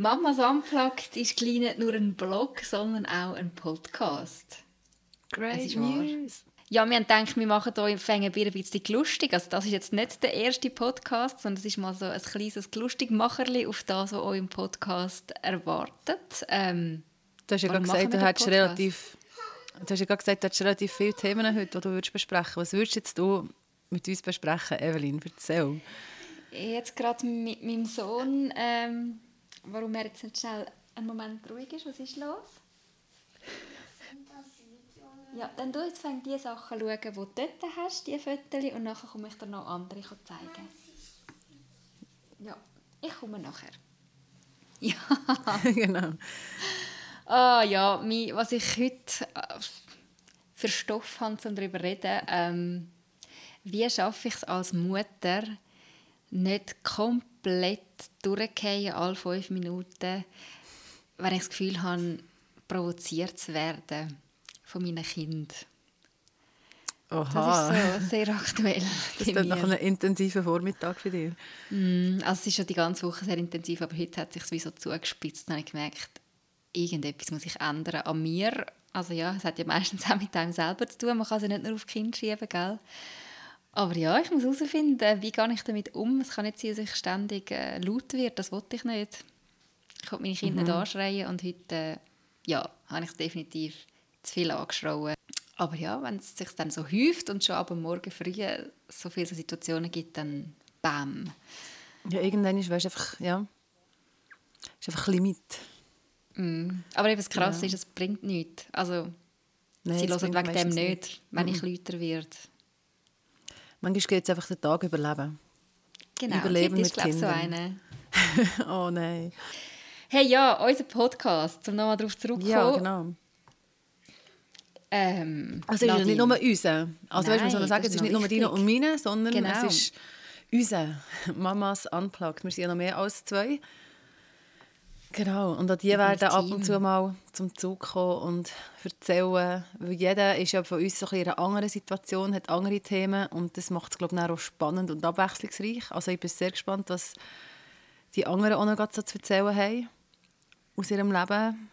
Mamas Unplugged ist gleich nicht nur ein Blog, sondern auch ein Podcast. Great News. Ja, wir haben gedacht, wir machen hier fängen ein bisschen lustig. Also das ist jetzt nicht der erste Podcast, sondern es ist mal so ein kleines Lustigmacherli auf das, was euch im Podcast erwartet. Ähm, du hast ja gerade gesagt, du hättest relativ, du hast ja gesagt, du hättest relativ viele Themen heute, die du würdest besprechen Was würdest du jetzt du mit uns besprechen, Evelyn? Erzähl. Jetzt gerade mit meinem Sohn, ähm, warum er jetzt nicht schnell einen Moment ruhig ist. Was ist los? Ja, dann du jetzt fängst die Sachen schauen, die du dort hast, die Fotos, und nachher komme ich dir noch andere zeigen. Ja, ich komme nachher. Ja. genau. Ah ja, was ich heute äh, für Stoff habe, um darüber zu reden, ähm, wie schaffe ich es als Mutter, nicht komplett durchgehen, alle fünf Minuten, wenn ich das Gefühl habe, provoziert zu werden von meinen Kindern. Oha. Das ist so sehr aktuell. Das ist nach einem intensiven Vormittag für dich. Mm, also es ist schon die ganze Woche sehr intensiv, aber heute hat es sich wie so zugespitzt. Dann habe ich gemerkt, irgendetwas muss sich ändern an mir. Also ja, es hat ja meistens auch mit einem selber zu tun. Man kann es nicht nur auf Kinder schieben, gell? Aber ja, ich muss herausfinden, wie gehe ich damit um. Es kann nicht sein, dass ich ständig äh, laut werde. Das wollte ich nicht. Ich wollte meine Kinder mhm. anschreien und heute äh, ja, habe ich es definitiv zu viel angeschrien. Aber ja, wenn es sich dann so häuft und schon ab morgen früh so viele Situationen gibt, dann bam. Ja, irgendwann ist, weißt, einfach, ja, ist einfach Limit. Mm. Aber eben das Krasse ja. ist, es bringt nichts. Also, Nein, sie hören wegen dem nicht, wenn mm. ich lauter werde. Manchmal geht es einfach den Tag überleben. Genau, Überleben mit ist, Kindern. so eine. oh nein. Hey, ja, unser Podcast, um nochmal darauf zurückzukommen. Ja, genau. Ähm, also es ist nicht nur unser. Also Nein, weißt, man sagen, es ist nicht nur deine und meine, sondern genau. es ist unser. Mamas Unplugged. Wir sind ja noch mehr als zwei. Genau, und auch die werden ab und zu mal zum Zug kommen und erzählen, weil jeder ist ja von uns so in einer anderen Situation, hat andere Themen und das macht es, glaube ich, auch spannend und abwechslungsreich. Also ich bin sehr gespannt, was die anderen auch noch so zu erzählen haben aus ihrem Leben.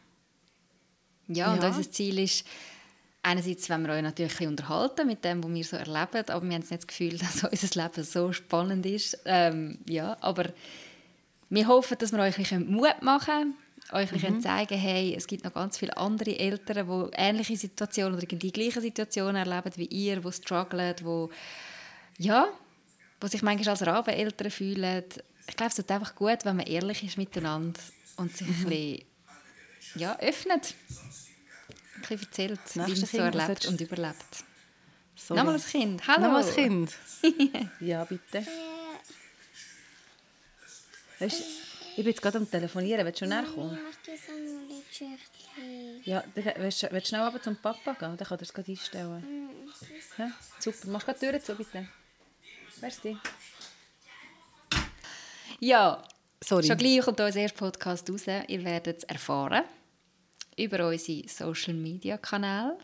Ja, und ja. unser Ziel ist, einerseits wollen wir euch natürlich ein unterhalten mit dem, was wir so erleben, aber wir haben nicht das Gefühl, dass unser Leben so spannend ist. Ähm, ja, aber wir hoffen, dass wir euch Mut machen können, euch mhm. zeigen hey, es gibt noch ganz viele andere Eltern, die ähnliche Situationen oder die gleichen Situationen erleben wie ihr, die strugglen, die, ja, die sich manchmal als Rabeneltern fühlen. Ich glaube, es ist einfach gut, wenn man ehrlich ist miteinander und sich mhm. ein bisschen ja, öffnet. Ein bisschen erzählt, wie man es so erlebt und überlebt. Sorry. Nochmal ein Kind. Hallo. Nochmal ein Kind. ja, bitte. Weißt, ich bin jetzt gerade am Telefonieren. Willst du näher kommen? Ja, willst du, willst du schnell aber zum Papa gehen? Dann kann er es gerade einstellen. Ja, super. Machst du gerade die Tür zu, bitte. Merci. Ja, Sorry. schon gleich kommt unser erster Podcast raus. Ihr werdet es erfahren. Über unsere Social Media Kanäle,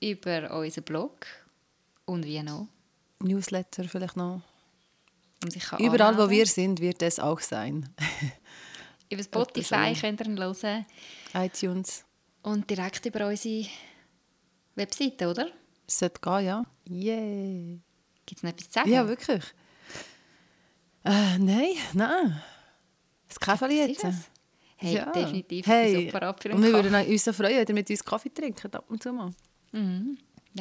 über unseren Blog und wie noch. Newsletter vielleicht noch. Überall, wo wir sind, wird es auch sein. über Spotify könnt ihr ihn hören. iTunes. Und direkt über unsere Webseite, oder? Sollte gehen, ja. Yeah. Gibt es noch etwas zu sagen? Ja, wirklich. Äh, nein, nein. Das Kaffee jetzt. Hey, ja. definitiv. Hey. Super und wir würden uns so freuen, wenn ihr mit uns Kaffee trinkt, ab und zu mal. Mhm.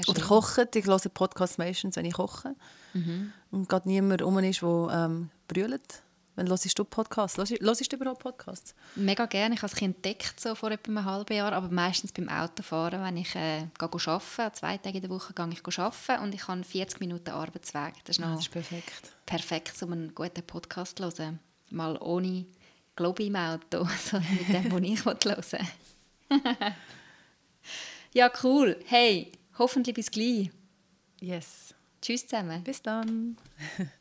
Oder kochen. Ich höre Podcasts meistens, wenn ich koche. Mhm. Und gerade niemand rum ist, der ähm, brüllt. Wenn hörst du Podcasts? Hörst du überhaupt Podcasts? Mega gerne. Ich habe es entdeckt so vor etwa einem halben Jahr, aber meistens beim Autofahren, wenn ich äh, gehe arbeite, zwei Tage in der Woche gehe ich arbeiten und ich habe 40 Minuten Arbeitsweg. Das ist, ah, das ist perfekt. Perfekt, um einen guten Podcast zu hören. Mal ohne Globi im Auto, sondern mit dem, was ich hören Ja, cool. Hey, Hoffentlich bis gleich. Yes. Tschüss zusammen. Bis dann.